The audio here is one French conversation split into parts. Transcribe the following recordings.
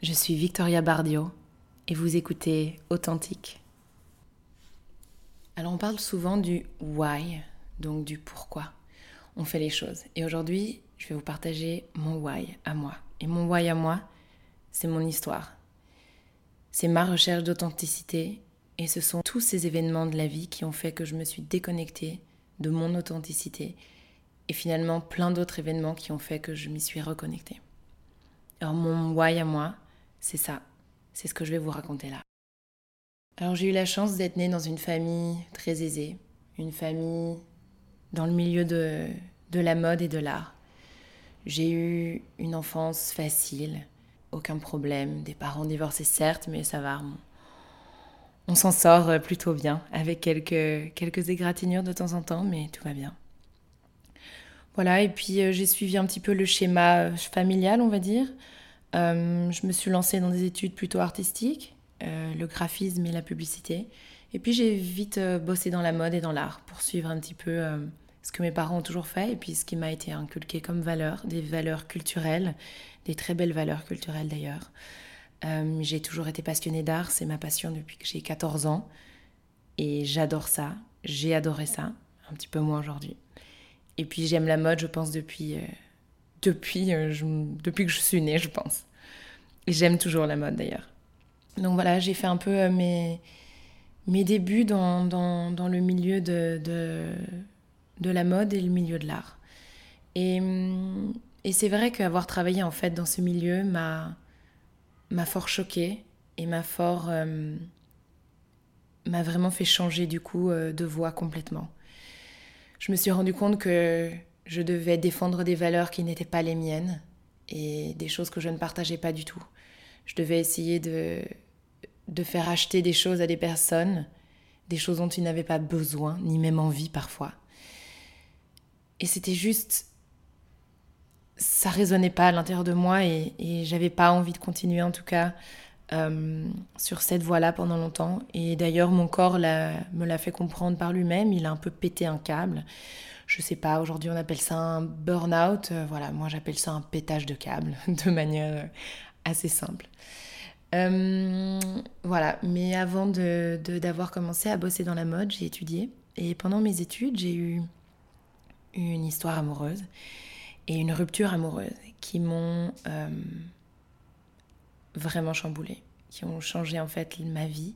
je suis Victoria Bardio et vous écoutez Authentique. Alors on parle souvent du why, donc du pourquoi on fait les choses. Et aujourd'hui, je vais vous partager mon why à moi. Et mon why à moi, c'est mon histoire. C'est ma recherche d'authenticité et ce sont tous ces événements de la vie qui ont fait que je me suis déconnectée de mon authenticité et finalement plein d'autres événements qui ont fait que je m'y suis reconnectée. Alors mon why à moi, c'est ça. C'est ce que je vais vous raconter là. Alors j'ai eu la chance d'être née dans une famille très aisée, une famille dans le milieu de, de la mode et de l'art. J'ai eu une enfance facile, aucun problème, des parents divorcés certes, mais ça va. On, s'en sort plutôt bien, avec quelques, quelques égratignures de temps en temps, mais tout va bien. Voilà, et puis euh, j'ai suivi un petit peu le schéma familial, on va dire. Euh, je me suis lancée dans des études plutôt artistiques, euh, le graphisme et la publicité. Et puis j'ai vite euh, bossé dans la mode et dans l'art pour suivre un petit peu ce que mes parents ont toujours fait et puis ce qui m'a été inculqué comme valeur, des valeurs culturelles, des très belles valeurs culturelles d'ailleurs. j'ai toujours été passionnée d'art, c'est ma passion depuis que j'ai 14 ans et j'adore ça, j'ai adoré ça, un petit peu moins aujourd'hui. Et puis j'aime la mode, je pense, depuis depuis, euh, depuis que je suis née, je pense. Et j'aime toujours la mode d'ailleurs. Donc voilà, j'ai fait un peu euh, mes, mes débuts dans, dans, le milieu de, de, la mode et le milieu de l'art. Et, et c'est vrai qu'avoir travaillé en fait dans ce milieu m'a m'a fort choquée et m'a fort euh, m'a vraiment fait changer du coup de voix complètement. Je me suis rendu compte que je devais défendre des valeurs qui n'étaient pas les miennes et des choses que je ne partageais pas du tout. Je devais essayer de, de faire acheter des choses à des personnes, des choses dont ils n'avaient pas besoin, ni même envie parfois. Et c'était juste... Ça résonnait pas à l'intérieur de moi et, et j'avais pas envie de continuer en tout cas euh, sur cette voie-là pendant longtemps. Et d'ailleurs, mon corps me l'a fait comprendre par lui-même. Il a un peu pété un câble je sais pas, aujourd'hui on appelle ça un burn-out. Euh, voilà, moi j'appelle ça un pétage de câble de manière euh, assez simple. Euh, voilà, mais avant d'avoir de, d'avoir commencé à bosser dans la mode, j'ai étudié. Et pendant mes études, j'ai eu une histoire amoureuse et une rupture amoureuse qui m'ont vraiment chamboulée, qui ont changé en fait ma vie.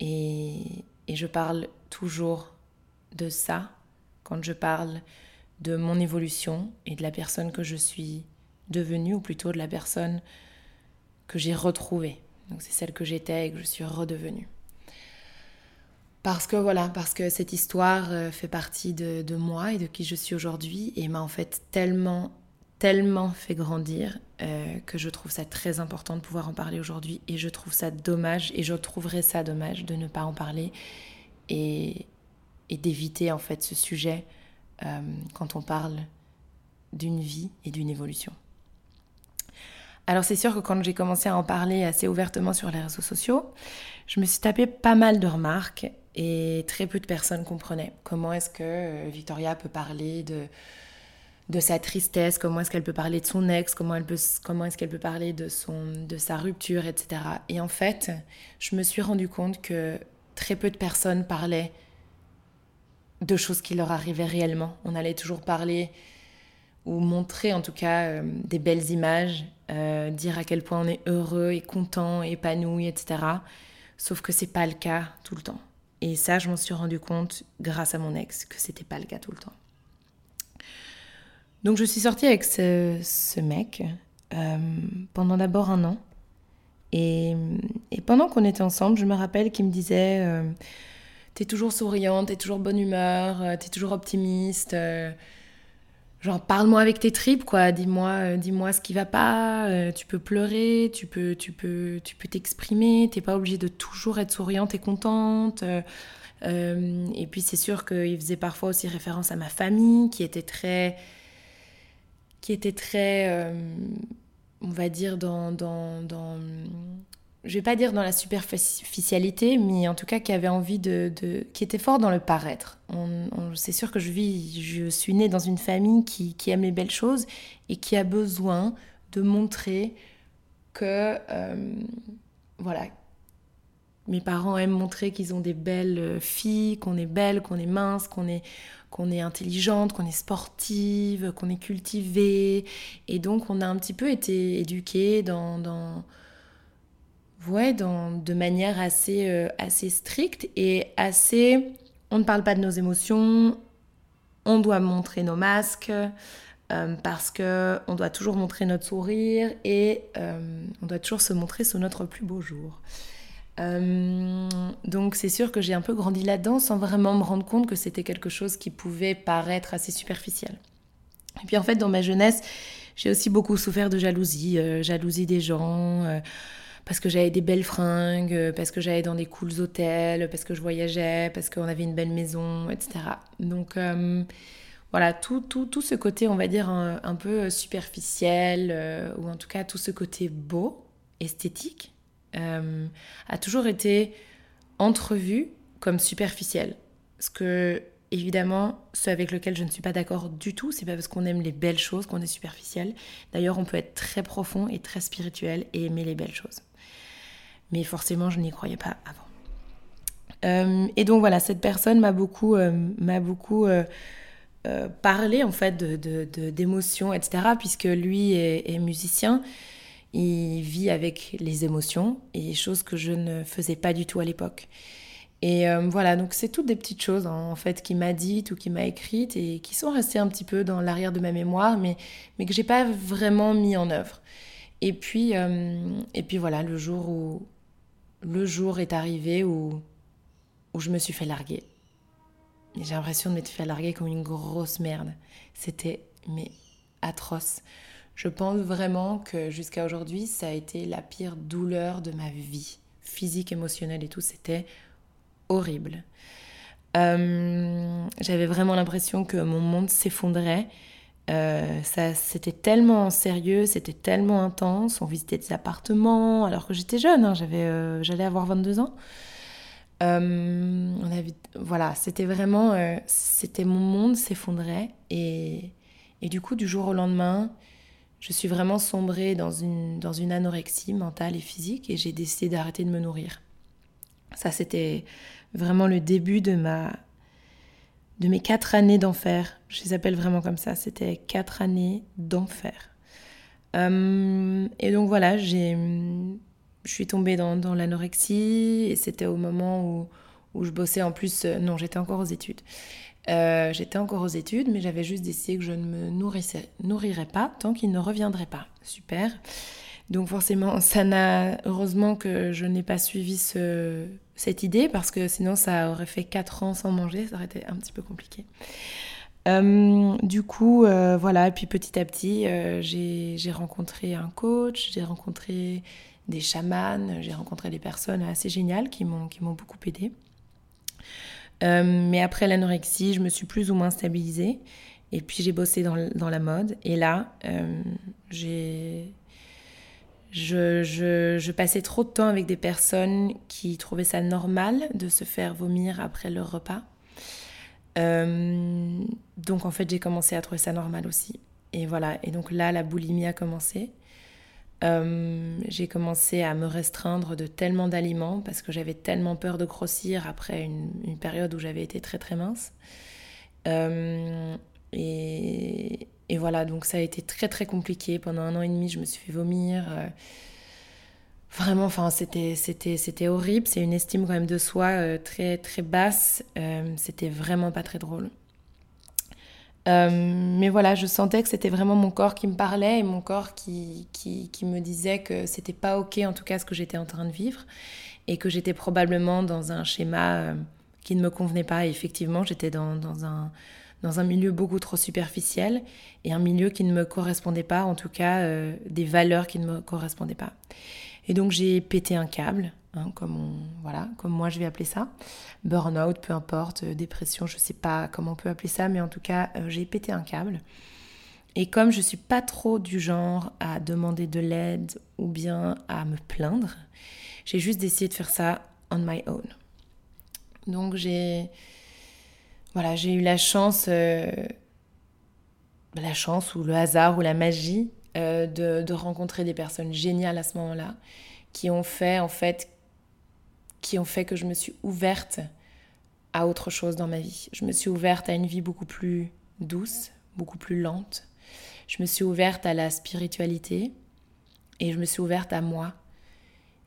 Et, et je parle toujours de ça quand je parle de mon évolution et de la personne que je suis devenue, ou plutôt de la personne que j'ai retrouvée. Donc c'est celle que j'étais et que je suis redevenue. Parce que voilà, parce que cette histoire euh, fait partie de, moi et de qui je suis aujourd'hui et m'a en fait tellement, tellement fait grandir euh, que je trouve ça très important de pouvoir en parler aujourd'hui et je trouve ça dommage et je trouverais ça dommage de ne pas en parler et, et d'éviter en fait ce sujet euh, quand on parle d'une vie et d'une évolution. Alors c'est sûr que quand j'ai commencé à en parler assez ouvertement sur les réseaux sociaux, je me suis tapé pas mal de remarques et très peu de personnes comprenaient comment est-ce que euh, Victoria peut parler de, de sa tristesse, comment est-ce qu'elle peut parler de son ex, comment, comment est-ce qu'elle peut parler de, son, de sa rupture, etc. Et en fait, je me suis rendu compte que très peu de personnes parlaient de choses qui leur arrivaient réellement. On allait toujours parler ou montrer en tout cas euh, des belles images, euh, dire à quel point on est heureux et content, épanoui, etc. Sauf que c'est pas le cas tout le temps. Et ça, je m'en suis rendu compte grâce à mon ex que c'était pas le cas tout le temps. Donc je suis sortie avec ce, mec euh, pendant d'abord un an. Et, et pendant qu'on était ensemble, je me rappelle qu'il me disait t'es toujours souriante, t'es toujours bonne humeur, euh, t'es toujours optimiste. Euh, genre, parle-moi avec tes tripes, quoi. Dis-moi, euh, dis-moi ce qui va pas. tu peux pleurer, tu peux, tu peux, tu peux t'exprimer. T'es pas obligée de toujours être souriante et contente. et puis c'est sûr qu'il faisait parfois aussi référence à ma famille, qui était très, qui était très, on va dire dans, dans, dans je vais pas dire dans la superficialité, mais en tout cas qui avait envie de, qui était fort dans le paraître. c'est sûr que je vis, je suis née dans une famille qui, aime les belles choses et qui a besoin de montrer que, euh, voilà, mes parents aiment montrer qu'ils ont des belles filles, qu'on est belle, qu'on est mince, qu'on est, qu'on est intelligente, qu'on est sportive, qu'on est cultivée. Et donc, on a un petit peu été éduqués dans ouais, dans, de manière assez, euh, assez stricte et assez... On ne parle pas de nos émotions, on doit montrer nos masques, euh, parce que on doit toujours montrer notre sourire et euh, on doit toujours se montrer sous notre plus beau jour. Donc c'est sûr que j'ai un peu grandi là-dedans sans vraiment me rendre compte que c'était quelque chose qui pouvait paraître assez superficiel. Et puis en fait dans ma jeunesse j'ai aussi beaucoup souffert de jalousie, jalousie des gens parce que j'avais des belles fringues, parce que j'allais dans des cools hôtels, parce que je voyageais, parce qu'on avait une belle maison, etc. Donc voilà, tout, tout, tout, ce côté, on va dire, un, peu superficiel, euh, ou en tout cas tout ce côté beau, esthétique, euh, a toujours été entrevu comme superficiel. Ce que, évidemment, ce avec lequel je ne suis pas d'accord du tout, c'est pas parce qu'on aime les belles choses qu'on est superficiel. D'ailleurs, on peut être très profond et très spirituel et aimer les belles choses. Mais forcément, je n'y croyais pas avant. Euh, et donc voilà, cette personne m'a beaucoup, m'a beaucoup euh, parler en fait d'émotions, de, de, etc. Puisque lui est, musicien, il vit avec les émotions et choses que je ne faisais pas du tout à l'époque. Et euh, voilà, donc c'est toutes des petites choses hein, en fait qui m'a dites ou qui m'a écrites et qui sont restées un petit peu dans l'arrière de ma mémoire, mais, mais que j'ai pas vraiment mis en œuvre. Et puis, euh, et puis voilà, le jour où le jour est arrivé où, où je me suis fait larguer j'ai l'impression de m'être fait larguer comme une grosse merde. C'était mais atroce. Je pense vraiment que jusqu'à aujourd'hui, ça a été la pire douleur de ma vie, physique, émotionnelle et tout. C'était horrible. Euh, j'avais vraiment l'impression que mon monde s'effondrait. Euh, c'était tellement sérieux, c'était tellement intense. On visitait des appartements alors que j'étais jeune. Hein. j'avais, euh, j'allais avoir 22 ans. Euh, voilà, c'était vraiment, c'était mon monde s'effondrait et, et, du coup, du jour au lendemain, je suis vraiment sombrée dans une, dans une anorexie mentale et physique et j'ai décidé d'arrêter de me nourrir. Ça, c'était vraiment le début de ma, de mes quatre années d'enfer. Je les appelle vraiment comme ça. C'était quatre années d'enfer. Euh, et donc voilà, j'ai je suis tombée dans, dans l'anorexie et c'était au moment où, où, je bossais en plus. Euh, non, j'étais encore aux études. Euh, j'étais encore aux études, mais j'avais juste décidé que je ne me nourrirais pas tant qu'il ne reviendrait pas. Super. Donc forcément, ça n'a... Heureusement que je n'ai pas suivi ce, cette idée, parce que sinon ça aurait fait 4 ans sans manger, ça aurait été un petit peu compliqué. Euh, du coup, voilà, et puis petit à petit, j'ai rencontré un coach, j'ai rencontré des chamans, j'ai rencontré des personnes assez géniales qui m'ont beaucoup aidé. Euh, mais après l'anorexie, je me suis plus ou moins stabilisée. Et puis j'ai bossé dans, la mode. Et là, euh, j'ai... Je, passais trop de temps avec des personnes qui trouvaient ça normal de se faire vomir après leur repas. Euh, donc en fait, j'ai commencé à trouver ça normal aussi. Et voilà. Et donc là, la boulimie a commencé. Euh, j'ai commencé à me restreindre de tellement d'aliments parce que j'avais tellement peur de grossir après une, période où j'avais été très très mince. Euh, et, et, voilà, donc ça a été très très compliqué. Pendant un an et demi, je me suis fait vomir. Euh, vraiment, enfin, c'était, c'était, c'était horrible. C'est une estime quand même de soi très très basse. c'était vraiment pas très drôle. Euh, mais voilà, je sentais que c'était vraiment mon corps qui me parlait et mon corps qui, qui, qui me disait que c'était pas ok en tout cas ce que j'étais en train de vivre et que j'étais probablement dans un schéma euh, qui ne me convenait pas. Et effectivement, j'étais dans, dans, un, dans un milieu beaucoup trop superficiel et un milieu qui ne me correspondait pas, en tout cas euh, des valeurs qui ne me correspondaient pas. Et donc j'ai pété un câble, hein, comme, voilà, comme moi je vais appeler ça. Burnout, peu importe, euh, dépression, je ne sais pas comment on peut appeler ça, mais en tout cas euh, j'ai pété un câble. Et comme je ne suis pas trop du genre à demander de l'aide ou bien à me plaindre, j'ai juste décidé de faire ça on my own. Donc j'ai voilà, j'ai eu la chance, euh, la chance ou le hasard ou la magie euh, de, rencontrer des personnes géniales à ce moment-là, qui ont fait en fait, qui ont fait que je me suis ouverte à autre chose dans ma vie. Je me suis ouverte à une vie beaucoup plus douce, beaucoup plus lente. Je me suis ouverte à la spiritualité et je me suis ouverte à moi.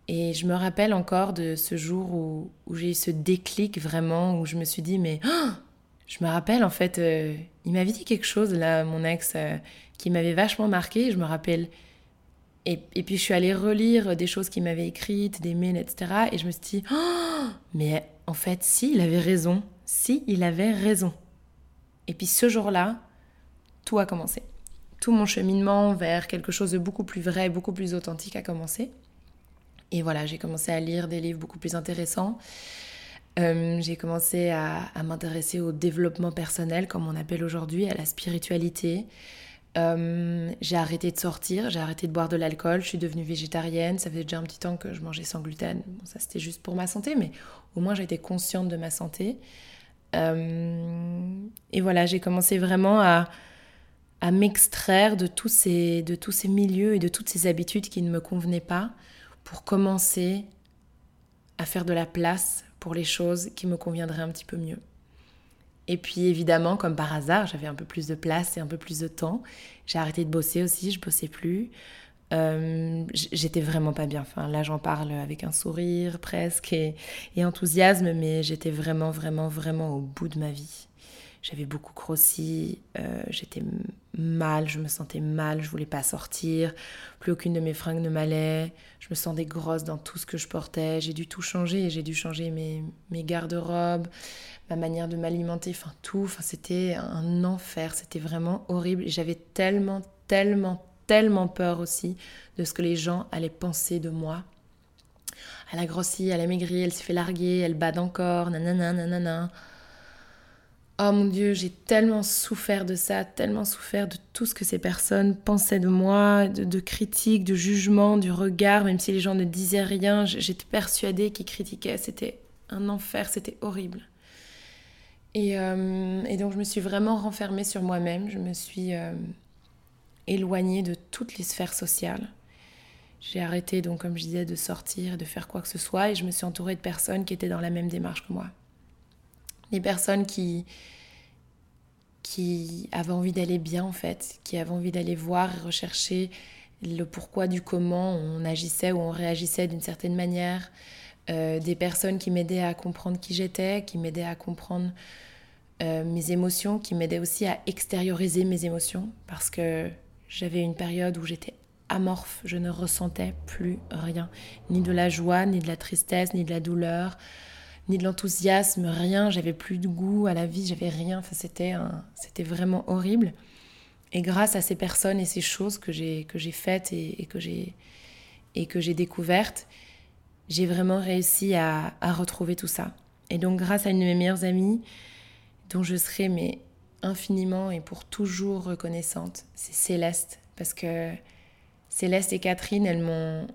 Et je me rappelle encore de ce jour où, où j'ai eu ce déclic vraiment, où je me suis dit, mais oh je me rappelle en fait, euh, il m'avait dit quelque chose là, mon ex, euh, qui m'avait vachement marqué. Je me rappelle. Et, puis je suis allée relire des choses qu'il m'avait écrites, des mails, etc. Et je me suis dit, oh mais en fait, si, il avait raison. Si, il avait raison. Et puis ce jour-là, tout a commencé. Tout mon cheminement vers quelque chose de beaucoup plus vrai, beaucoup plus authentique a commencé. Et voilà, j'ai commencé à lire des livres beaucoup plus intéressants. Euh, j'ai commencé à, m'intéresser au développement personnel, comme on appelle aujourd'hui, à la spiritualité. Euh, j'ai arrêté de sortir, j'ai arrêté de boire de l'alcool, je suis devenue végétarienne. Ça faisait déjà un petit temps que je mangeais sans gluten. Ça c'était juste pour ma santé, mais au moins j'étais consciente de ma santé. Euh, et voilà, j'ai commencé vraiment à, m'extraire de tous ces milieux et de toutes ces habitudes qui ne me convenaient pas pour commencer à faire de la place pour les choses qui me conviendraient un petit peu mieux. Et puis évidemment, comme par hasard, j'avais un peu plus de place et un peu plus de temps. J'ai arrêté de bosser aussi, je bossais plus. Euh, j'étais vraiment pas bien. Enfin, là, j'en parle avec un sourire presque et, et enthousiasme, mais j'étais vraiment, vraiment, vraiment au bout de ma vie. J'avais beaucoup grossi, euh, j'étais mal, je me sentais mal, je voulais pas sortir, plus aucune de mes fringues ne m'allait, je me sentais grosse dans tout ce que je portais, j'ai dû tout changer, j'ai dû changer mes, mes garde-robes, ma manière de m'alimenter, enfin tout, enfin c'était un enfer, c'était vraiment horrible et j'avais tellement, tellement, tellement peur aussi de ce que les gens allaient penser de moi. Elle a grossi, elle a maigri, elle s'est fait larguer, elle bade encore, nanana, nanana. Oh mon Dieu, j'ai tellement souffert de ça, tellement souffert de tout ce que ces personnes pensaient de moi, de, critiques, de jugements, du regard, même si les gens ne disaient rien, j'étais persuadée qu'ils critiquaient, c'était un enfer, c'était horrible. Et, euh, donc je me suis vraiment renfermée sur moi-même, je me suis euh, éloignée de toutes les sphères sociales. J'ai arrêté, donc comme je disais, de sortir, de faire quoi que ce soit, et je me suis entourée de personnes qui étaient dans la même démarche que moi des personnes qui, qui avaient envie d'aller bien en fait, qui avaient envie d'aller voir et rechercher le pourquoi du comment on agissait ou on réagissait d'une certaine manière, euh, des personnes qui m'aidaient à comprendre qui j'étais, qui m'aidaient à comprendre euh, mes émotions, qui m'aidaient aussi à extérioriser mes émotions, parce que j'avais une période où j'étais amorphe, je ne ressentais plus rien, ni de la joie, ni de la tristesse, ni de la douleur, ni de l'enthousiasme, rien. J'avais plus de goût à la vie, j'avais rien. Enfin, c'était, c'était vraiment horrible. Et grâce à ces personnes et ces choses que j'ai, que j'ai faites et, que j'ai, et que j'ai découvertes, j'ai vraiment réussi à, à, retrouver tout ça. Et donc, grâce à une de mes meilleures amies, dont je serai mais infiniment et pour toujours reconnaissante, c'est Céleste. Parce que Céleste et Catherine, elles m'ont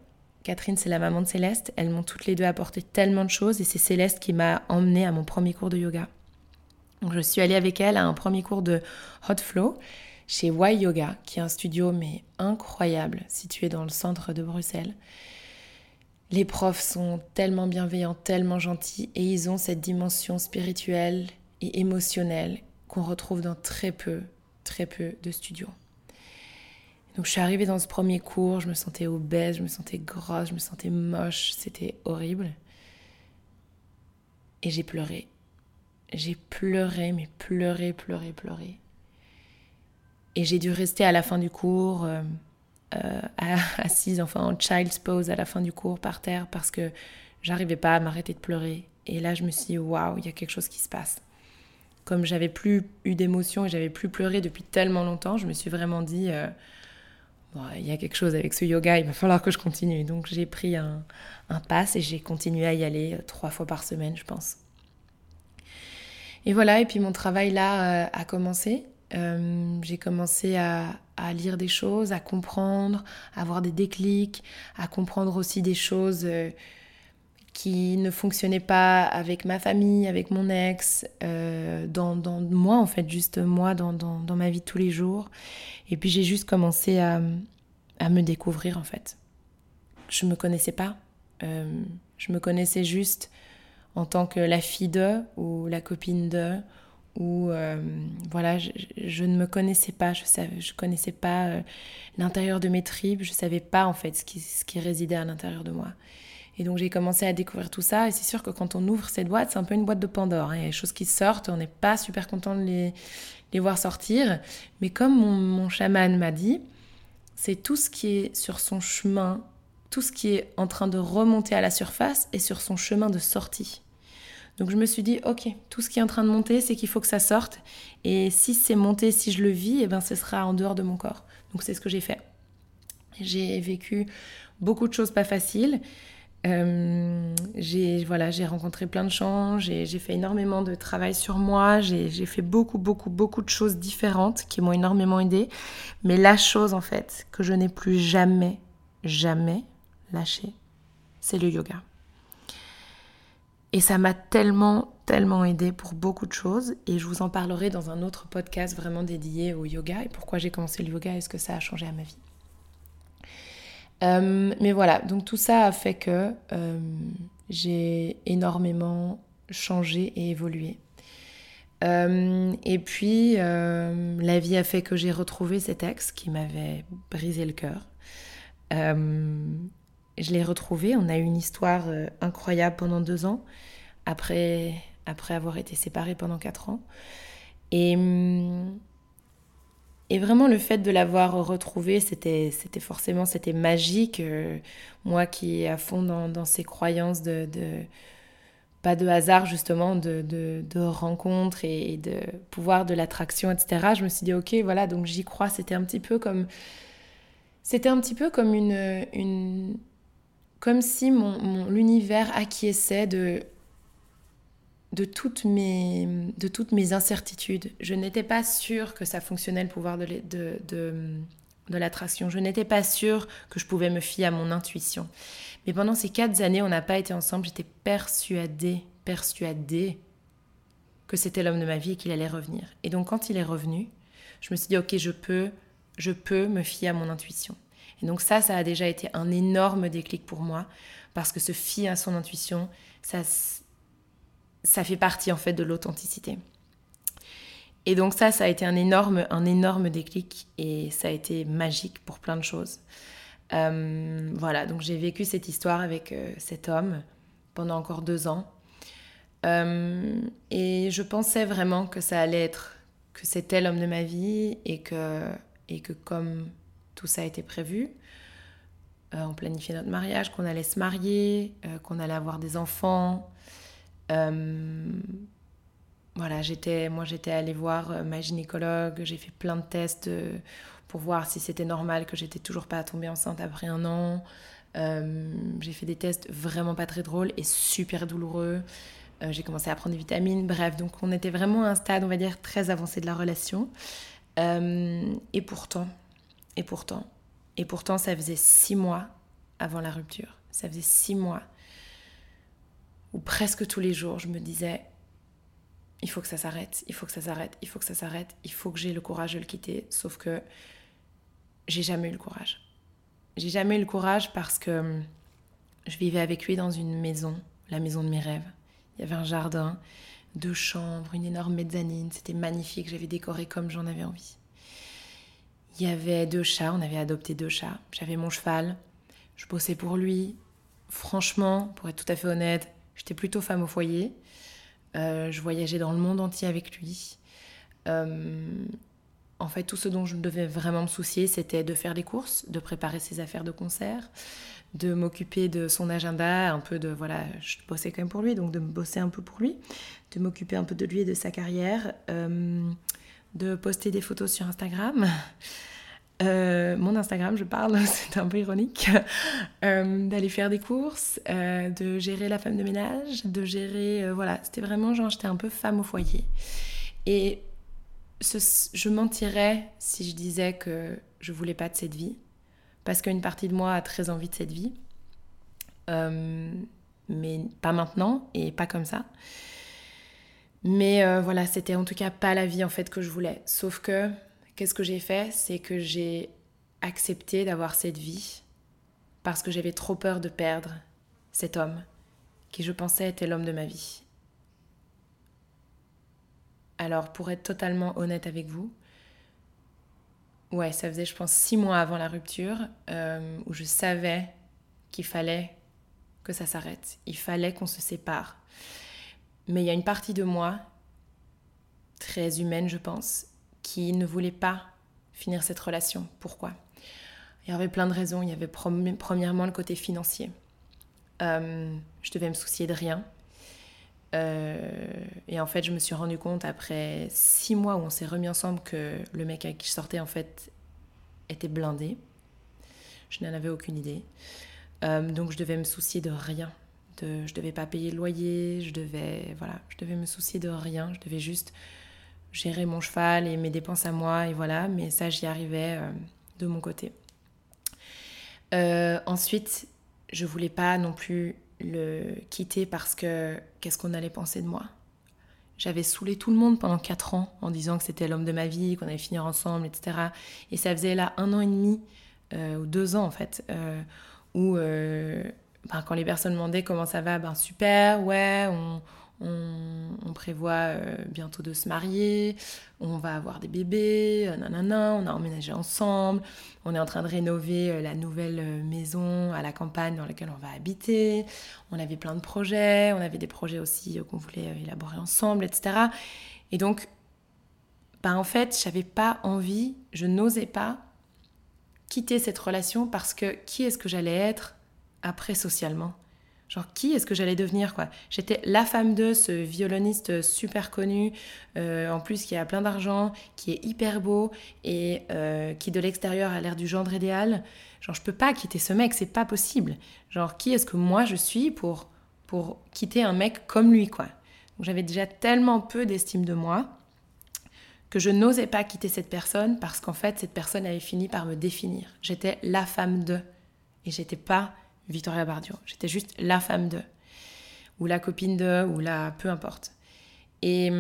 Catherine, c'est la maman de Céleste. Elles m'ont toutes les deux apporté tellement de choses et c'est Céleste qui m'a emmenée à mon premier cours de yoga. Donc, je suis allée avec elle à un premier cours de Hot Flow chez Y Yoga, qui est un studio mais incroyable situé dans le centre de Bruxelles. Les profs sont tellement bienveillants, tellement gentils et ils ont cette dimension spirituelle et émotionnelle qu'on retrouve dans très peu, très peu de studios. Donc je suis arrivée dans ce premier cours, je me sentais obèse, je me sentais grosse, je me sentais moche, c'était horrible. Et j'ai pleuré. J'ai pleuré, mais pleuré, pleuré, pleuré. Et j'ai dû rester à la fin du cours, euh, euh, assise, enfin en child's pose à la fin du cours par terre parce que j'arrivais pas à m'arrêter de pleurer. Et là, je me suis dit, waouh, il y a quelque chose qui se passe. Comme j'avais plus eu d'émotion et j'avais plus pleuré depuis tellement longtemps, je me suis vraiment dit, euh, il y a quelque chose avec ce yoga, il va falloir que je continue. Donc j'ai pris un, un pass et j'ai continué à y aller euh, trois fois par semaine, je pense. Et voilà, et puis mon travail là euh, a commencé. Euh, j'ai commencé à, à, lire des choses, à comprendre, à avoir des déclics, à comprendre aussi des choses qui ne fonctionnaient pas avec ma famille, avec mon ex, dans, dans, moi en fait, juste moi dans, dans, ma vie de tous les jours. Et puis j'ai juste commencé à, à me découvrir en fait. Je me connaissais pas. Euh, je me connaissais juste en tant que la fille de ou la copine de ou euh, voilà je, ne me connaissais pas je savais je connaissais pas euh, l'intérieur de mes tripes je savais pas en fait ce qui, ce qui résidait à l'intérieur de moi et donc j'ai commencé à découvrir tout ça et c'est sûr que quand on ouvre cette boîte c'est un peu une boîte de Pandore hein. il y a des choses qui sortent on n'est pas super content de les, les voir sortir mais comme mon, mon chaman m'a dit c'est tout ce qui est sur son chemin tout ce qui est en train de remonter à la surface est sur son chemin de sortie. Donc je me suis dit, ok, tout ce qui est en train de monter, c'est qu'il faut que ça sorte. Et si c'est monté, si je le vis, eh ben, ce sera en dehors de mon corps. Donc c'est ce que j'ai fait. J'ai vécu beaucoup de choses pas faciles. Euh, j'ai voilà, j'ai rencontré plein de gens, j'ai fait énormément de travail sur moi, j'ai fait beaucoup, beaucoup, beaucoup de choses différentes qui m'ont énormément aidé. Mais la chose en fait que je n'ai plus jamais, jamais lâcher, c'est le yoga. Et ça m'a tellement, tellement aidé pour beaucoup de choses. Et je vous en parlerai dans un autre podcast vraiment dédié au yoga et pourquoi j'ai commencé le yoga et ce que ça a changé à ma vie. Euh, mais voilà, donc tout ça a fait que euh, j'ai énormément changé et évolué. Euh, et puis, la vie a fait que j'ai retrouvé cet ex qui m'avait brisé le cœur je l'ai retrouvé. On a eu une histoire incroyable pendant deux ans, après, après avoir été séparés pendant quatre ans. Et, et vraiment, le fait de l'avoir retrouvé, c'était, forcément c'était magique. Euh, moi qui à fond dans, ces croyances de, pas de hasard justement, de, de, rencontres et, de pouvoir de l'attraction, etc. Je me suis dit, ok, voilà, donc j'y crois. C'était un petit peu comme... C'était un petit peu comme une, une, comme si mon, l'univers acquiesçait de, de, toutes mes, de toutes mes incertitudes. Je n'étais pas sûre que ça fonctionnait le pouvoir de, de, de, l'attraction. Je n'étais pas sûre que je pouvais me fier à mon intuition. Mais pendant ces quatre années, on n'a pas été ensemble. J'étais persuadée, persuadée que c'était l'homme de ma vie et qu'il allait revenir. Et donc quand il est revenu, je me suis dit, ok, je peux, je peux me fier à mon intuition. Et donc ça, ça a déjà été un énorme déclic pour moi, parce que se fier à son intuition, ça, ça fait partie en fait de l'authenticité. Et donc ça, ça a été un énorme, un énorme déclic et ça a été magique pour plein de choses. Euh, voilà, donc j'ai vécu cette histoire avec euh, cet homme pendant encore deux ans. Euh, et je pensais vraiment que ça allait être, que c'était l'homme de ma vie et que, et que comme tout ça a été prévu. On planifiait notre mariage, qu'on allait se marier, qu'on allait avoir des enfants. Euh, voilà, j'étais, moi j'étais allée voir ma gynécologue, j'ai fait plein de tests pour voir si c'était normal que j'étais toujours pas tombée enceinte après un an. j'ai fait des tests vraiment pas très drôles et super douloureux. j'ai commencé à prendre des vitamines, bref, donc on était vraiment à un stade, on va dire, très avancé de la relation. et pourtant, et pourtant, et pourtant, ça faisait six mois avant la rupture. Ça faisait six mois où presque tous les jours, je me disais, il faut que ça s'arrête, il faut que ça s'arrête, il faut que ça s'arrête, il faut que j'ai le courage de le quitter. Sauf que j'ai jamais eu le courage. J'ai jamais eu le courage parce que hum, je vivais avec lui dans une maison, la maison de mes rêves. Il y avait un jardin, deux chambres, une énorme mezzanine. C'était magnifique. J'avais décoré comme j'en avais envie. Il y avait deux chats, on avait adopté deux chats. J'avais mon cheval, je bossais pour lui. Franchement, pour être tout à fait honnête, j'étais plutôt femme au foyer. Euh, je voyageais dans le monde entier avec lui. Euh, en fait, tout ce dont je devais vraiment me soucier, c'était de faire des courses, de préparer ses affaires de concert, de m'occuper de son agenda, un peu de voilà, je bossais quand même pour lui, donc de me bosser un peu pour lui, de m'occuper un peu de lui et de sa carrière. Euh, de poster des photos sur Instagram. Euh, mon Instagram, je parle, c'est un peu ironique, euh, d'aller faire des courses, euh, de gérer la femme de ménage, de gérer, voilà, c'était vraiment genre, j'étais un peu femme au foyer. Et je mentirais si je disais que je voulais pas de cette vie, parce qu'une partie de moi a très envie de cette vie, mais pas maintenant et pas comme ça. Mais voilà, c'était en tout cas pas la vie en fait que je voulais. Sauf que, qu'est-ce que j'ai fait? C'est que j'ai accepté d'avoir cette vie parce que j'avais trop peur de perdre cet homme qui je pensais était l'homme de ma vie. Alors pour être totalement honnête avec vous, ouais, ça faisait je pense six mois avant la rupture euh, où je savais qu'il fallait que ça s'arrête, il fallait qu'on se sépare. Mais il y a une partie de moi, très humaine je pense, qui ne voulait pas finir cette relation. Pourquoi? Il y avait plein de raisons. Il y avait premièrement le côté financier. Euh, je devais me soucier de rien. Euh, et en fait, je me suis rendu compte après six mois où on s'est remis ensemble que le mec avec qui je sortais en fait était blindé. Je n'en avais aucune idée. Euh, donc je devais me soucier de rien. De, je devais pas payer le loyer, je devais voilà, je devais me soucier de rien. Je devais juste gérer mon cheval et mes dépenses à moi et voilà. Mais ça, j'y arrivais de mon côté. ensuite, je voulais pas non plus le quitter parce que qu'est-ce qu'on allait penser de moi? J'avais saoulé tout le monde pendant 4 ans en disant que c'était l'homme de ma vie, qu'on allait finir ensemble, etc. Et ça faisait là un an et demi, euh, ou deux ans en fait, euh, où euh, ben, quand les personnes demandaient comment ça va, ben super, ouais, on, on, prévoit euh, bientôt de se marier, on va avoir des bébés, euh, nanana, on a emménagé ensemble, on est en train de rénover euh, la nouvelle maison à la campagne dans laquelle on va habiter, on avait plein de projets, on avait des projets aussi qu'on voulait élaborer ensemble, etc. Et donc, bah en fait, j'avais pas envie, je n'osais pas quitter cette relation parce que qui est-ce que j'allais être après socialement? Genre, qui est-ce que j'allais devenir, quoi? J'étais la femme de ce violoniste super connu, euh, en plus qui a plein d'argent, qui est hyper beau et euh, qui de l'extérieur a l'air du gendre idéal. Genre, je peux pas quitter ce mec, c'est pas possible. Genre, qui est-ce que moi je suis pour, pour quitter un mec comme lui, quoi? J'avais déjà tellement peu d'estime de moi que je n'osais pas quitter cette personne parce qu'en fait, cette personne avait fini par me définir. J'étais la femme de et j'étais pas Victoria Bardio. J'étais juste la femme de, ou la copine de, ou la. peu importe. Et,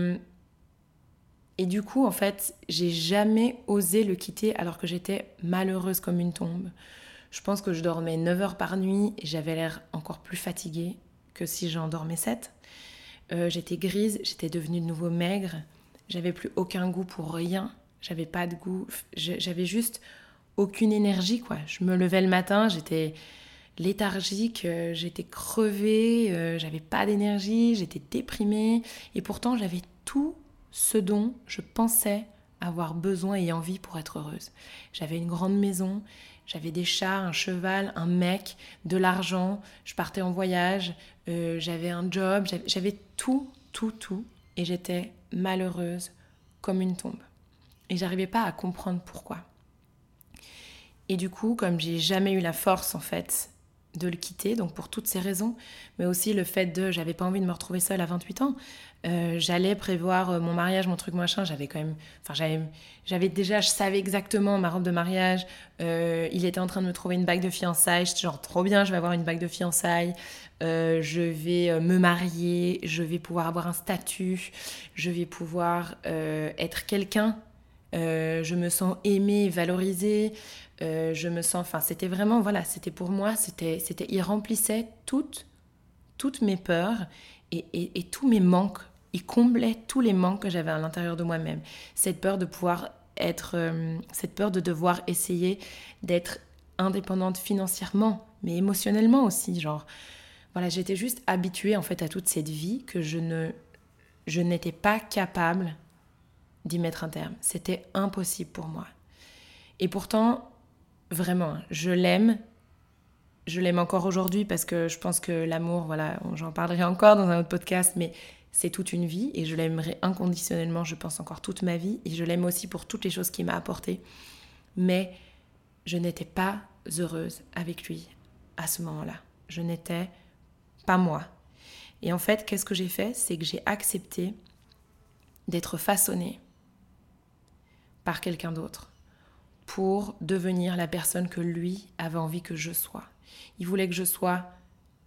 et du coup, en fait, j'ai jamais osé le quitter alors que j'étais malheureuse comme une tombe. Je pense que je dormais 9 heures par nuit et j'avais l'air encore plus fatiguée que si j'en dormais 7. Euh, j'étais grise, j'étais devenue de nouveau maigre, j'avais plus aucun goût pour rien, j'avais pas de goût, j'avais juste aucune énergie quoi. Je me levais le matin, j'étais léthargique, euh, j'étais crevée, euh, j'avais pas d'énergie, j'étais déprimée et pourtant j'avais tout ce dont je pensais avoir besoin et envie pour être heureuse. J'avais une grande maison, j'avais des chats, un cheval, un mec, de l'argent, je partais en voyage, euh, j'avais un job, j'avais tout, tout, tout et j'étais malheureuse comme une tombe. Et j'arrivais pas à comprendre pourquoi. Et du coup, comme j'ai jamais eu la force en fait de le quitter, donc pour toutes ces raisons, mais aussi le fait de, j'avais pas envie de me retrouver seule à 28 ans. Euh, j'allais prévoir euh, mon mariage, mon truc machin, j'avais quand même, enfin j'avais, j'avais déjà, je savais exactement ma robe de mariage. Euh, il était en train de me trouver une bague de fiançailles, genre trop bien, je vais avoir une bague de fiançailles, je vais me marier, je vais pouvoir avoir un statut, je vais pouvoir être quelqu'un. je me sens aimée, valorisée, euh, je me sens, enfin, c'était vraiment, voilà, c'était pour moi, c'était, c'était, il remplissait toutes, toutes mes peurs et, et, tous mes manques. Il comblait tous les manques que j'avais à l'intérieur de moi-même. Cette peur de pouvoir être, euh, cette peur de devoir essayer d'être indépendante financièrement, mais émotionnellement aussi, genre. Voilà, j'étais juste habituée en fait à toute cette vie que je ne, je n'étais pas capable d'y mettre un terme. C'était impossible pour moi. Et pourtant, Vraiment, je l'aime. Je l'aime encore aujourd'hui parce que je pense que l'amour, voilà, j'en parlerai encore dans un autre podcast, mais c'est toute une vie et je l'aimerai inconditionnellement, je pense encore toute ma vie et je l'aime aussi pour toutes les choses qu'il m'a apportées. Mais je n'étais pas heureuse avec lui à ce moment-là. Je n'étais pas moi. Et en fait, qu'est-ce que j'ai fait? C'est que j'ai accepté d'être façonnée par quelqu'un d'autre pour devenir la personne que lui avait envie que je sois. Il voulait que je sois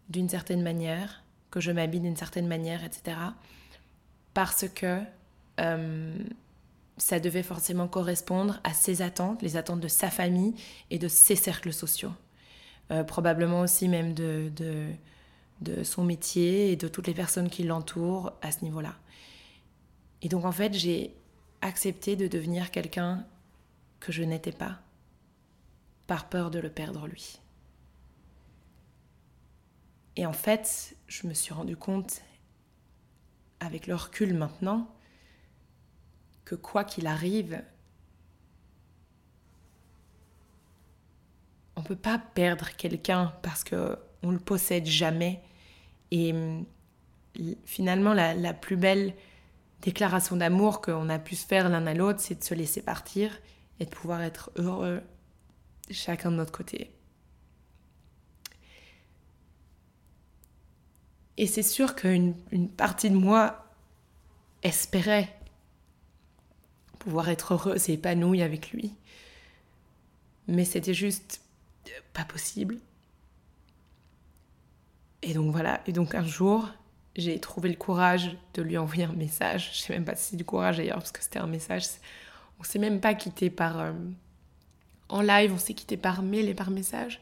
d'une certaine manière, que je m'habille d'une certaine manière, etc. Parce que euh, ça devait forcément correspondre à ses attentes, les attentes de sa famille et de ses cercles sociaux. Euh, probablement aussi même de, de, de, son métier et de toutes les personnes qui l'entourent à ce niveau-là. Et donc en fait, j'ai accepté de devenir quelqu'un que je n'étais pas, par peur de le perdre lui. Et en fait, je me suis rendu compte, avec le recul maintenant, que quoi qu'il arrive, on peut pas perdre quelqu'un parce que on le possède jamais. Et finalement, la, la plus belle déclaration d'amour qu'on a pu se faire l'un à l'autre, c'est de se laisser partir et de pouvoir être heureux chacun de notre côté. Et c'est sûr qu'une une partie de moi espérait pouvoir être heureuse et épanouie avec lui. Mais c'était juste pas possible. Et donc voilà, et donc un jour, j'ai trouvé le courage de lui envoyer un message. Je sais même pas si c'est du courage d'ailleurs, parce que c'était un message. On s'est même pas quitté par. Euh, en live, on s'est quitté par mail et par message.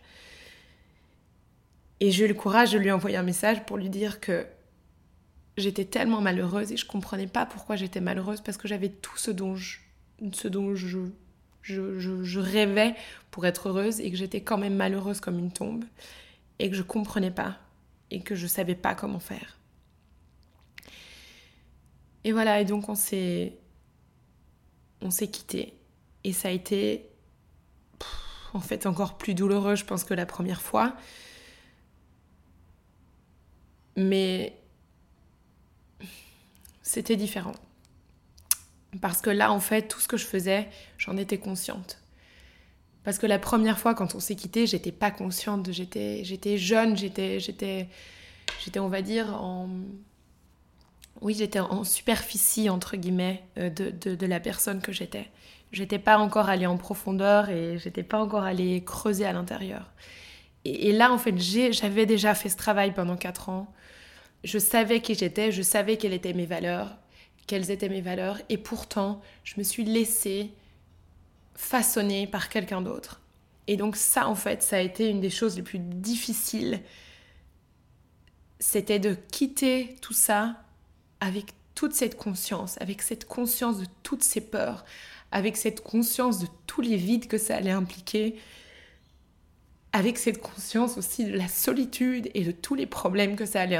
Et j'ai eu le courage de lui envoyer un message pour lui dire que j'étais tellement malheureuse et je comprenais pas pourquoi j'étais malheureuse parce que j'avais tout ce dont je, rêvais pour être heureuse et que j'étais quand même malheureuse comme une tombe et que je comprenais pas et que je savais pas comment faire. Et voilà, et donc on s'est on s'est quitté et ça a été en fait encore plus douloureux je pense que la première fois. Mais c'était différent. Parce que là, en fait, tout ce que je faisais, j'en étais consciente. Parce que la première fois, quand on s'est quitté, j'étais pas consciente. J'étais, j'étais jeune, j'étais, j'étais, j'étais, on va dire, en, oui, j'étais en superficie entre guillemets euh, de, de, la personne que j'étais. J'étais pas encore allée en profondeur et j'étais pas encore allée creuser à l'intérieur. Et, et, là, en fait, j'avais déjà fait ce travail pendant quatre ans. Je savais qui j'étais, je savais quelles étaient mes valeurs, quelles étaient mes valeurs, et pourtant, je me suis laissée façonner par quelqu'un d'autre. Et donc ça, en fait, ça a été une des choses les plus difficiles. C'était de quitter tout ça avec toute cette conscience, avec cette conscience de toutes ces peurs, avec cette conscience de tous les vides que ça allait impliquer, avec cette conscience aussi de la solitude et de tous les problèmes que ça allait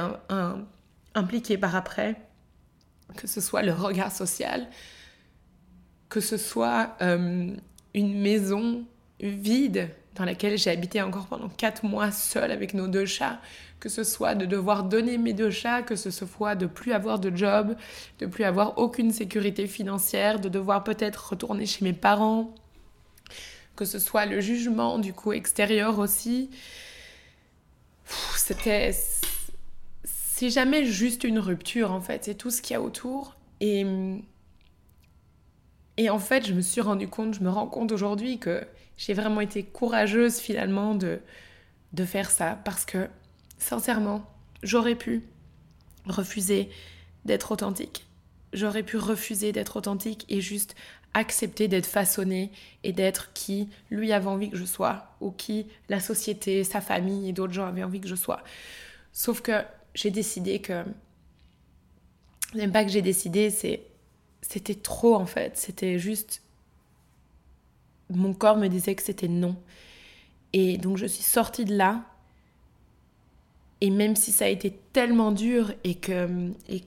impliquer par après que ce soit le regard social, que ce soit une maison vide dans laquelle j'ai habité encore pendant quatre mois seule avec nos deux chats, que ce soit de devoir donner mes deux chats, que ce soit de plus avoir de job, de plus avoir aucune sécurité financière, de devoir peut-être retourner chez mes parents, que ce soit le jugement du coup extérieur aussi. C'était c'est jamais juste une rupture en fait, c'est tout ce qu'il y a autour. Et, et en fait, je me suis rendu compte, je me rends compte aujourd'hui que j'ai vraiment été courageuse finalement de, de faire ça parce que sincèrement, j'aurais pu refuser d'être authentique. J'aurais pu refuser d'être authentique et juste accepter d'être façonnée et d'être qui lui avait envie que je sois ou qui la société, sa famille et d'autres gens avaient envie que je sois. Sauf que j'ai décidé que. Même pas que j'ai décidé, c'est. C'était trop en fait. C'était juste. Mon corps me disait que c'était non. Et donc je suis sortie de là. Et même si ça a été tellement dur et que, et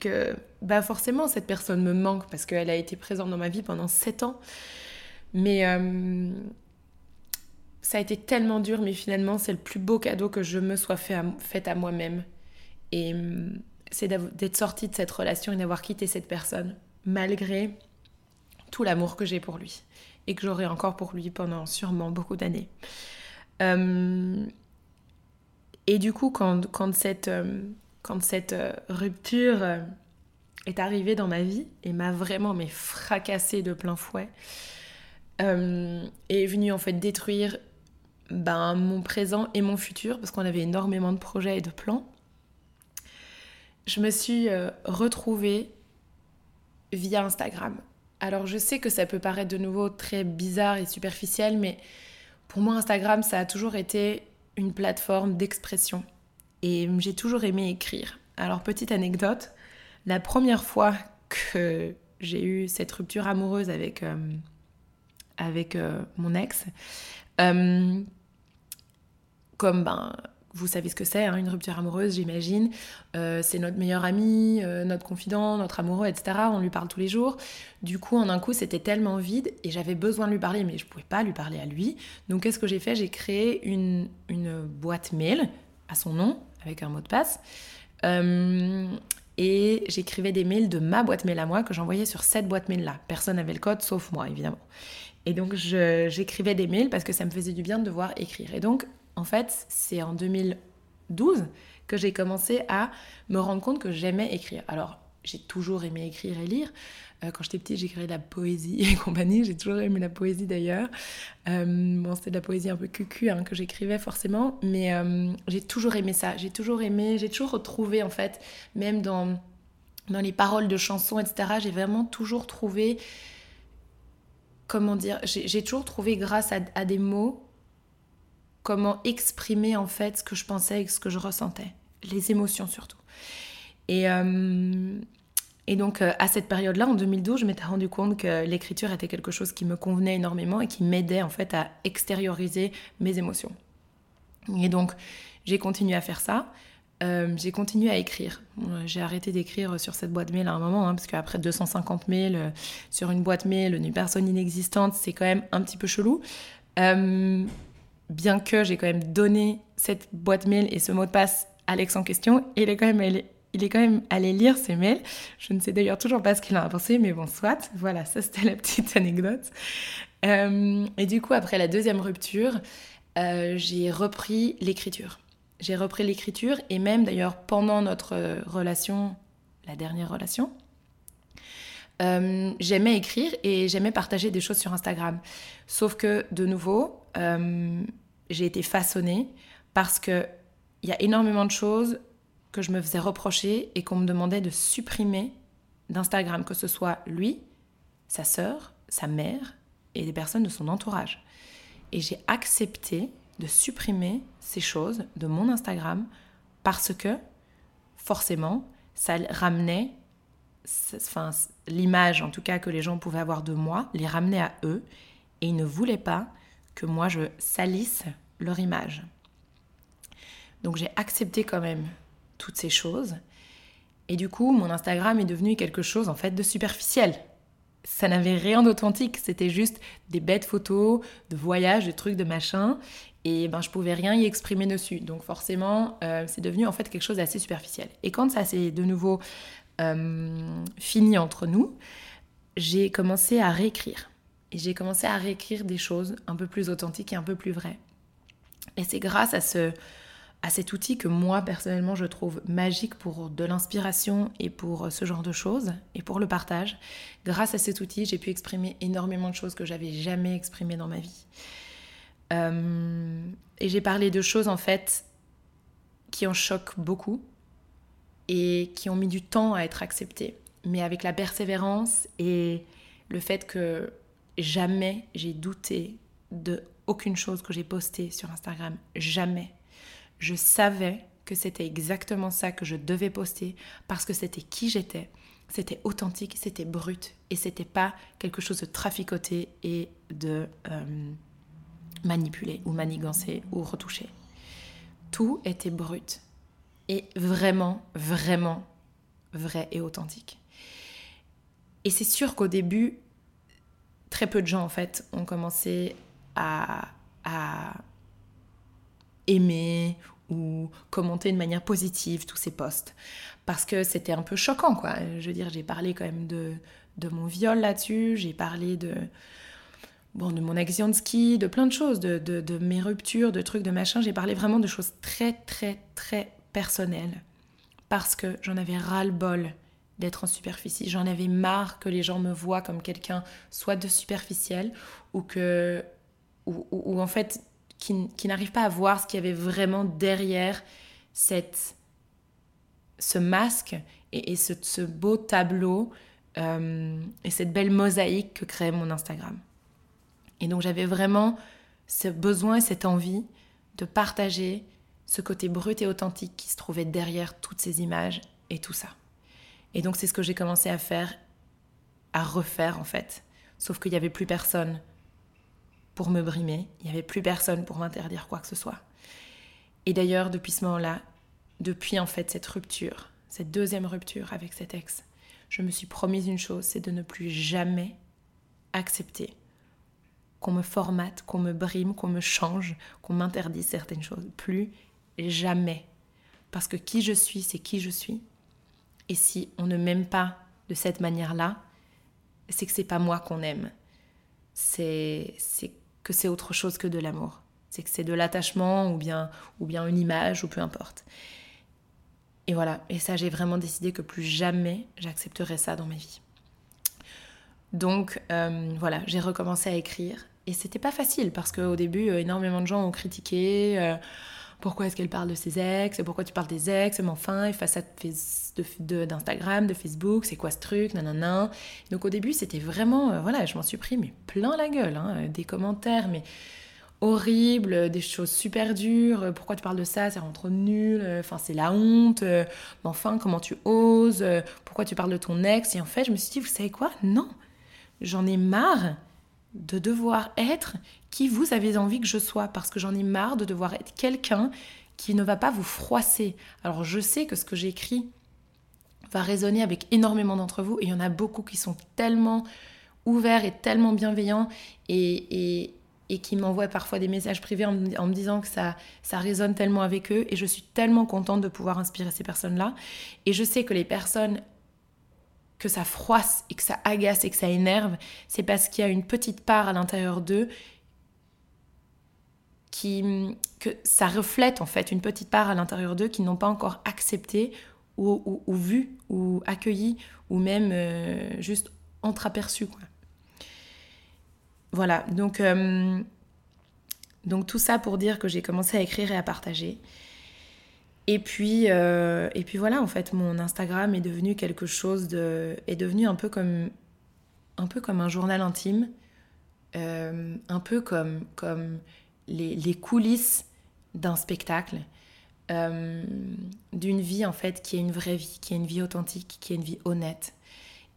bah forcément cette personne me manque parce qu'elle a été présente dans ma vie pendant sept ans. Mais euh, ça a été tellement dur, mais finalement c'est le plus beau cadeau que je me sois fait à, moi-même. Et c'est d'être sortie de cette relation et d'avoir quitté cette personne, malgré tout l'amour que j'ai pour lui et que j'aurai encore pour lui pendant sûrement beaucoup d'années. Hum, et du coup, quand, cette, quand cette euh, rupture euh, est arrivée dans ma vie et m'a vraiment mais fracassée de plein fouet, est venue en fait détruire ben, mon présent et mon futur parce qu'on avait énormément de projets et de plans je me suis euh, retrouvée via Instagram. Alors je sais que ça peut paraître de nouveau très bizarre et superficiel, mais pour moi Instagram, ça a toujours été une plateforme d'expression. Et j'ai toujours aimé écrire. Alors petite anecdote, la première fois que j'ai eu cette rupture amoureuse avec, euh, avec euh, mon ex, euh, comme ben, vous savez ce que c'est, hein, une rupture amoureuse, j'imagine. Euh, c'est notre meilleur ami, euh, notre confident, notre amoureux, etc. On lui parle tous les jours. Du coup, en un coup, c'était tellement vide et j'avais besoin de lui parler, mais je ne pouvais pas lui parler à lui. Donc, qu'est-ce que j'ai fait? J'ai créé une, boîte mail à son nom, avec un mot de passe. Euh, et j'écrivais des mails de ma boîte mail à moi que j'envoyais sur cette boîte mail-là. Personne n'avait le code, sauf moi, évidemment. Et donc, j'écrivais des mails parce que ça me faisait du bien de devoir écrire. Et donc, en fait, c'est en 2012 que j'ai commencé à me rendre compte que j'aimais écrire. Alors, j'ai toujours aimé écrire et lire. Euh, quand j'étais petite, j'écrivais de la poésie et compagnie. J'ai toujours aimé la poésie d'ailleurs. Euh, bon, c'était de la poésie un peu cucu hein, que j'écrivais forcément, mais euh, j'ai toujours aimé ça. J'ai toujours aimé, j'ai toujours retrouvé en fait, même dans, dans les paroles de chansons, etc., j'ai vraiment toujours trouvé, comment dire, j'ai toujours trouvé grâce à des mots comment exprimer en fait ce que je pensais et ce que je ressentais, les émotions surtout. Et, euh, et donc euh, à cette période-là, en 2012, je m'étais rendu compte que l'écriture était quelque chose qui me convenait énormément et qui m'aidait en fait à extérioriser mes émotions. Et donc j'ai continué à faire ça. Euh, j'ai continué à écrire. J'ai arrêté d'écrire sur cette boîte mail à un moment, hein, parce qu'après 250 mails sur une boîte mail d'une personne inexistante, c'est quand même un petit peu chelou bien que j'ai quand même donné cette boîte mail et ce mot de passe à l'ex en question, il est quand même allé, lire ses mails. Je ne sais d'ailleurs toujours pas ce qu'il en a pensé, mais bon, soit. Voilà, ça c'était la petite anecdote. Euh, et du coup, après la deuxième rupture, euh, j'ai repris l'écriture. J'ai repris l'écriture et même d'ailleurs pendant notre relation, la dernière relation, euh, j'aimais écrire et j'aimais partager des choses sur Instagram. Sauf que, de nouveau, euh, j'ai été façonnée parce qu'il y a énormément de choses que je me faisais reprocher et qu'on me demandait de supprimer d'Instagram, que ce soit lui, sa sœur, sa mère et des personnes de son entourage. Et j'ai accepté de supprimer ces choses de mon Instagram parce que, forcément, ça ramenait enfin, l'image en tout cas que les gens pouvaient avoir de moi, les ramenait à eux et ils ne voulaient pas que moi je salisse leur image. Donc j'ai accepté quand même toutes ces choses et du coup mon Instagram est devenu quelque chose en fait de superficiel. Ça n'avait rien d'authentique, c'était juste des bêtes photos, de voyages, de trucs, de machin et ben je pouvais rien y exprimer dessus. Donc forcément, euh, c'est devenu en fait quelque chose d'assez superficiel. Et quand ça s'est de nouveau euh, fini entre nous, j'ai commencé à réécrire. Et j'ai commencé à réécrire des choses un peu plus authentiques et un peu plus vraies. Et c'est grâce à, ce, à cet outil que moi, personnellement, je trouve magique pour de l'inspiration et pour ce genre de choses, et pour le partage. Grâce à cet outil, j'ai pu exprimer énormément de choses que j'avais jamais exprimées dans ma vie. Euh, et j'ai parlé de choses, en fait, qui en choquent beaucoup, et qui ont mis du temps à être acceptés. Mais avec la persévérance et le fait que jamais j'ai douté de aucune chose que j'ai postée sur Instagram, jamais. Je savais que c'était exactement ça que je devais poster parce que c'était qui j'étais, c'était authentique, c'était brut et c'était pas quelque chose de traficoté et de euh, manipulé ou manigancé ou retouché. Tout était brut est vraiment, vraiment vrai et authentique. Et c'est sûr qu'au début, très peu de gens en fait ont commencé à, à aimer ou commenter de manière positive tous ces posts. Parce que c'était un peu choquant, quoi. Je veux dire, j'ai parlé quand même de, de mon viol là-dessus, j'ai parlé de, bon, de mon accident de ski, de plein de choses, de, de, de mes ruptures, de trucs, de machin. J'ai parlé vraiment de choses très, très, très personnel parce que j'en avais ras-le-bol d'être en superficie. J'en avais marre que les gens me voient comme quelqu'un soit de superficiel ou que ou, en fait qui, qui n'arrive pas à voir ce qu'il y avait vraiment derrière cette ce masque et, ce, ce, beau tableau euh, et cette belle mosaïque que crée mon Instagram. Et donc j'avais vraiment ce besoin et cette envie de partager ce côté brut et authentique qui se trouvait derrière toutes ces images et tout ça. Et donc c'est ce que j'ai commencé à faire, à refaire en fait. Sauf qu'il n'y avait plus personne pour me brimer, il n'y avait plus personne pour m'interdire quoi que ce soit. Et d'ailleurs, depuis ce moment-là, depuis en fait cette rupture, cette deuxième rupture avec cet ex, je me suis promise une chose, c'est de ne plus jamais accepter qu'on me formate, qu'on me brime, qu'on me change, qu'on m'interdise certaines choses. Plus jamais. Parce que qui je suis, c'est qui je suis. Et si on ne m'aime pas de cette manière-là, c'est que c'est pas moi qu'on aime. C'est que c'est autre chose que de l'amour. C'est que c'est de l'attachement ou bien, ou bien une image ou peu importe. Et voilà, et ça j'ai vraiment décidé que plus jamais j'accepterai ça dans ma vie. Donc euh, voilà, j'ai recommencé à écrire et c'était pas facile parce qu'au début, euh, énormément de gens ont critiqué. Euh, pourquoi est-ce qu'elle parle de ses ex? Pourquoi tu parles des ex? Mais enfin, à d'Instagram, de, Facebook, c'est quoi ce truc? Nanana. Donc au début, c'était vraiment, voilà, je m'en suis pris mais plein la gueule, hein, des commentaires, mais horribles, des choses super dures. Pourquoi tu parles de ça? C'est rentre nul. Enfin, c'est la honte. Mais enfin, comment tu oses? Pourquoi tu parles de ton ex? Et en fait, je me suis dit, vous savez quoi? Non, j'en ai marre de devoir être qui vous avez envie que je sois, parce que j'en ai marre de devoir être quelqu'un qui ne va pas vous froisser. Alors je sais que ce que j'écris va résonner avec énormément d'entre vous, et il y en a beaucoup qui sont tellement ouverts et tellement bienveillants, et, et, qui m'envoient parfois des messages privés en, me disant que ça, ça résonne tellement avec eux, et je suis tellement contente de pouvoir inspirer ces personnes-là. Et je sais que les personnes que ça froisse et que ça agace et que ça énerve, c'est parce qu'il y a une petite part à l'intérieur d'eux qui que ça reflète en fait une petite part à l'intérieur d'eux qui n'ont pas encore accepté ou, vu ou accueilli ou même euh, juste entreaperçu quoi. Voilà donc euh, donc tout ça pour dire que j'ai commencé à écrire et à partager et puis, euh, et puis voilà, en fait, mon Instagram est devenu quelque chose de. est devenu un peu comme, un, peu comme un journal intime, euh, un peu comme, comme les, les coulisses d'un spectacle, euh, d'une vie en fait qui est une vraie vie, qui est une vie authentique, qui est une vie honnête.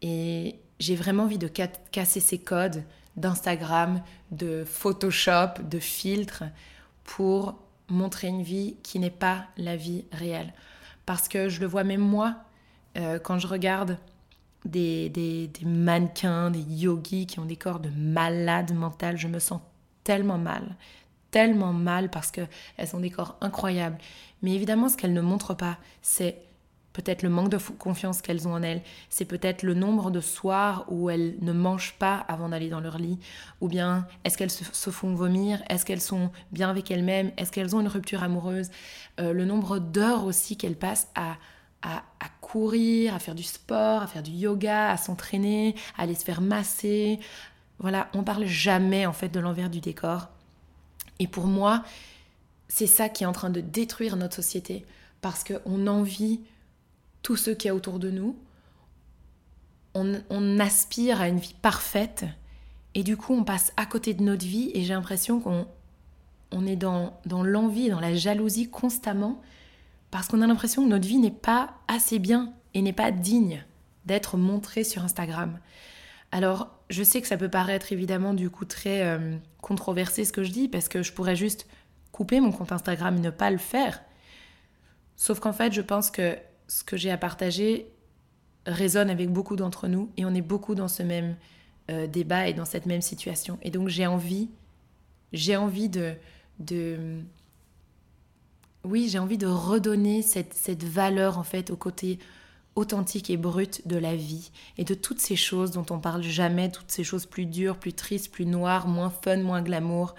Et j'ai vraiment envie de casser ces codes d'Instagram, de Photoshop, de filtres pour montrer une vie qui n'est pas la vie réelle. Parce que je le vois même moi, euh, quand je regarde des, des, mannequins, des yogis qui ont des corps de malades mentales, je me sens tellement mal, tellement mal parce qu'elles ont des corps incroyables. Mais évidemment, ce qu'elles ne montrent pas, c'est peut-être le manque de confiance qu'elles ont en elles, c'est peut-être le nombre de soirs où elles ne mangent pas avant d'aller dans leur lit, ou bien est-ce qu'elles se, font vomir, est-ce qu'elles sont bien avec elles-mêmes, est-ce qu'elles ont une rupture amoureuse, euh, le nombre d'heures aussi qu'elles passent à, à, courir, à faire du sport, à faire du yoga, à s'entraîner, à aller se faire masser. Voilà, on parle jamais en fait de l'envers du décor. Et pour moi, c'est ça qui est en train de détruire notre société parce qu'on envie tout ce qu'il a autour de nous. On, aspire à une vie parfaite et du coup on passe à côté de notre vie et j'ai l'impression qu'on on est dans, dans l'envie, dans la jalousie constamment parce qu'on a l'impression que notre vie n'est pas assez bien et n'est pas digne d'être montrée sur Instagram. Alors je sais que ça peut paraître évidemment du coup très euh, controversé ce que je dis parce que je pourrais juste couper mon compte Instagram et ne pas le faire. Sauf qu'en fait je pense que ce que j'ai à partager résonne avec beaucoup d'entre nous et on est beaucoup dans ce même euh, débat et dans cette même situation. Et donc j'ai envie, j'ai envie de, de oui, j'ai envie de redonner cette, cette, valeur en fait au côté authentique et brut de la vie et de toutes ces choses dont on parle jamais, toutes ces choses plus dures, plus tristes, plus noires, moins fun, moins glamour.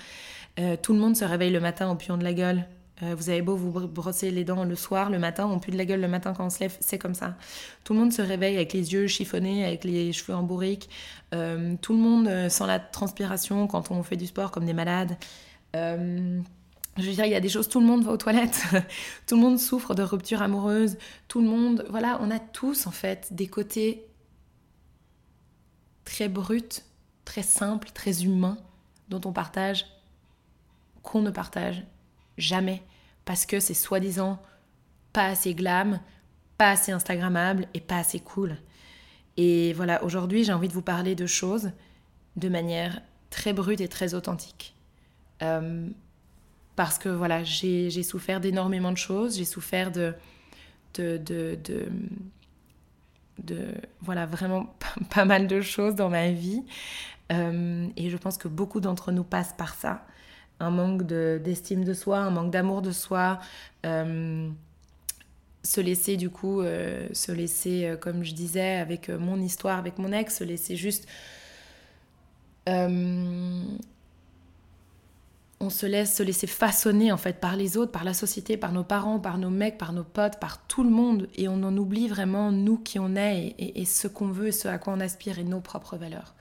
Euh, tout le monde se réveille le matin au pion de la gueule. Euh, vous avez beau vous brosser les dents le soir, le matin, on pue de la gueule le matin quand on se lève, c'est comme ça. Tout le monde se réveille avec les yeux chiffonnés, avec les cheveux en bourrique. Euh, tout le monde euh, sent la transpiration quand on fait du sport comme des malades. je veux dire, il y a des choses, tout le monde va aux toilettes, tout le monde souffre de rupture amoureuse, tout le monde, voilà, on a tous en fait des côtés très brut, très simple, très humain, dont on partage, qu'on ne partage jamais, parce que c'est soi-disant pas assez glam, pas assez instagrammable et pas assez cool. Et voilà, aujourd'hui j'ai envie de vous parler de choses de manière très brute et très authentique. Euh, parce que voilà, j'ai souffert d'énormément de choses, j'ai souffert de de, de, de, voilà, vraiment pas, mal de choses dans ma vie. Euh, et je pense que beaucoup d'entre nous passent par ça. Un manque d'estime de, soi, un manque d'amour de soi. Euh, se laisser du coup, se laisser, comme je disais, avec mon histoire, avec mon ex, se laisser juste on se laisse se laisser façonner en fait par les autres, par la société, par nos parents, par nos mecs, par nos potes, par tout le monde, et on en oublie vraiment nous qui on est et, et ce qu'on veut et ce à quoi on aspire et nos propres valeurs.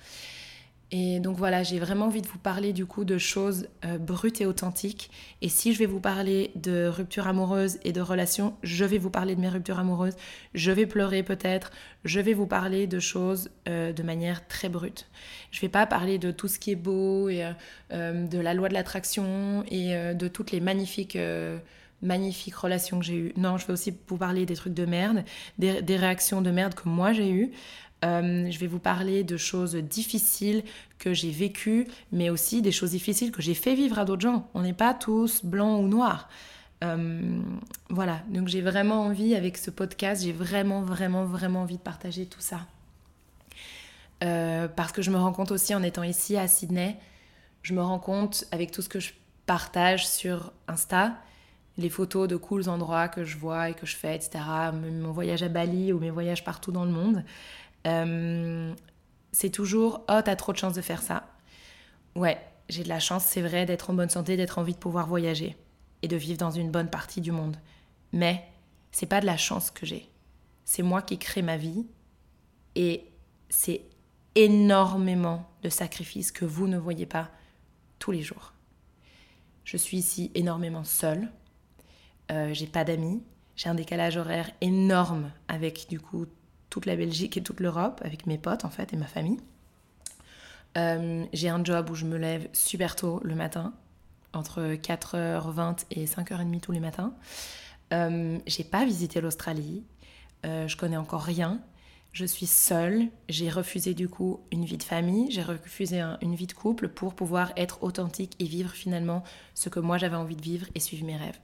Et donc voilà, j'ai vraiment envie de vous parler du coup de choses euh, brutes et authentiques. Et si je vais vous parler de ruptures amoureuses et de relations, je vais vous parler de mes ruptures amoureuses. Je vais pleurer peut-être. Je vais vous parler de choses euh, de manière très brute. Je vais pas parler de tout ce qui est beau et euh, de la loi de l'attraction et de toutes les magnifiques magnifiques relations que j'ai eues. Non, je vais aussi vous parler des trucs de merde, des réactions de merde que moi j'ai eues. Euh, je vais vous parler de choses difficiles que j'ai vécues, mais aussi des choses difficiles que j'ai fait vivre à d'autres gens. On n'est pas tous blancs ou noirs. Euh, voilà, donc j'ai vraiment envie avec ce podcast, j'ai vraiment, vraiment, vraiment envie de partager tout ça. Euh, parce que je me rends compte aussi en étant ici à Sydney, je me rends compte avec tout ce que je partage sur Insta, les photos de cools endroits que je vois et que je fais, etc. Mon voyage à Bali ou mes voyages partout dans le monde. Euh, c'est toujours Oh, t'as trop de chance de faire ça. Ouais, j'ai de la chance, c'est vrai, d'être en bonne santé, d'être en vie de pouvoir voyager et de vivre dans une bonne partie du monde. Mais c'est pas de la chance que j'ai. C'est moi qui crée ma vie et c'est énormément de sacrifices que vous ne voyez pas tous les jours. Je suis ici énormément seule. Euh, j'ai pas d'amis. J'ai un décalage horaire énorme avec du coup toute la Belgique et toute l'Europe avec mes potes en fait et ma famille. Euh, j'ai un job où je me lève super tôt le matin, entre 4h20 et 5h30 tous les matins. Euh, j'ai pas visité l'Australie, euh, je connais encore rien. Je suis seule, j'ai refusé du coup une vie de famille, j'ai refusé une vie de couple pour pouvoir être authentique et vivre finalement ce que moi j'avais envie de vivre et suivre mes rêves.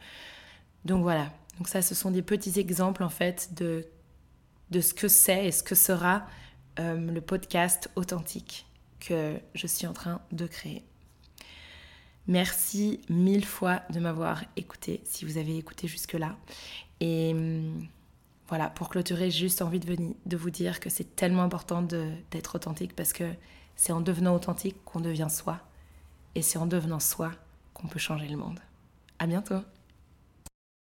Donc voilà, donc ça ce sont des petits exemples en fait de de ce que c'est et ce que sera euh, le podcast authentique que je suis en train de créer. Merci mille fois de m'avoir écouté, si vous avez écouté jusque-là. Et hum, voilà, pour clôturer, j'ai juste envie de, venir, de vous dire que c'est tellement important d'être authentique parce que c'est en devenant authentique qu'on devient soi. Et c'est en devenant soi qu'on peut changer le monde. À bientôt!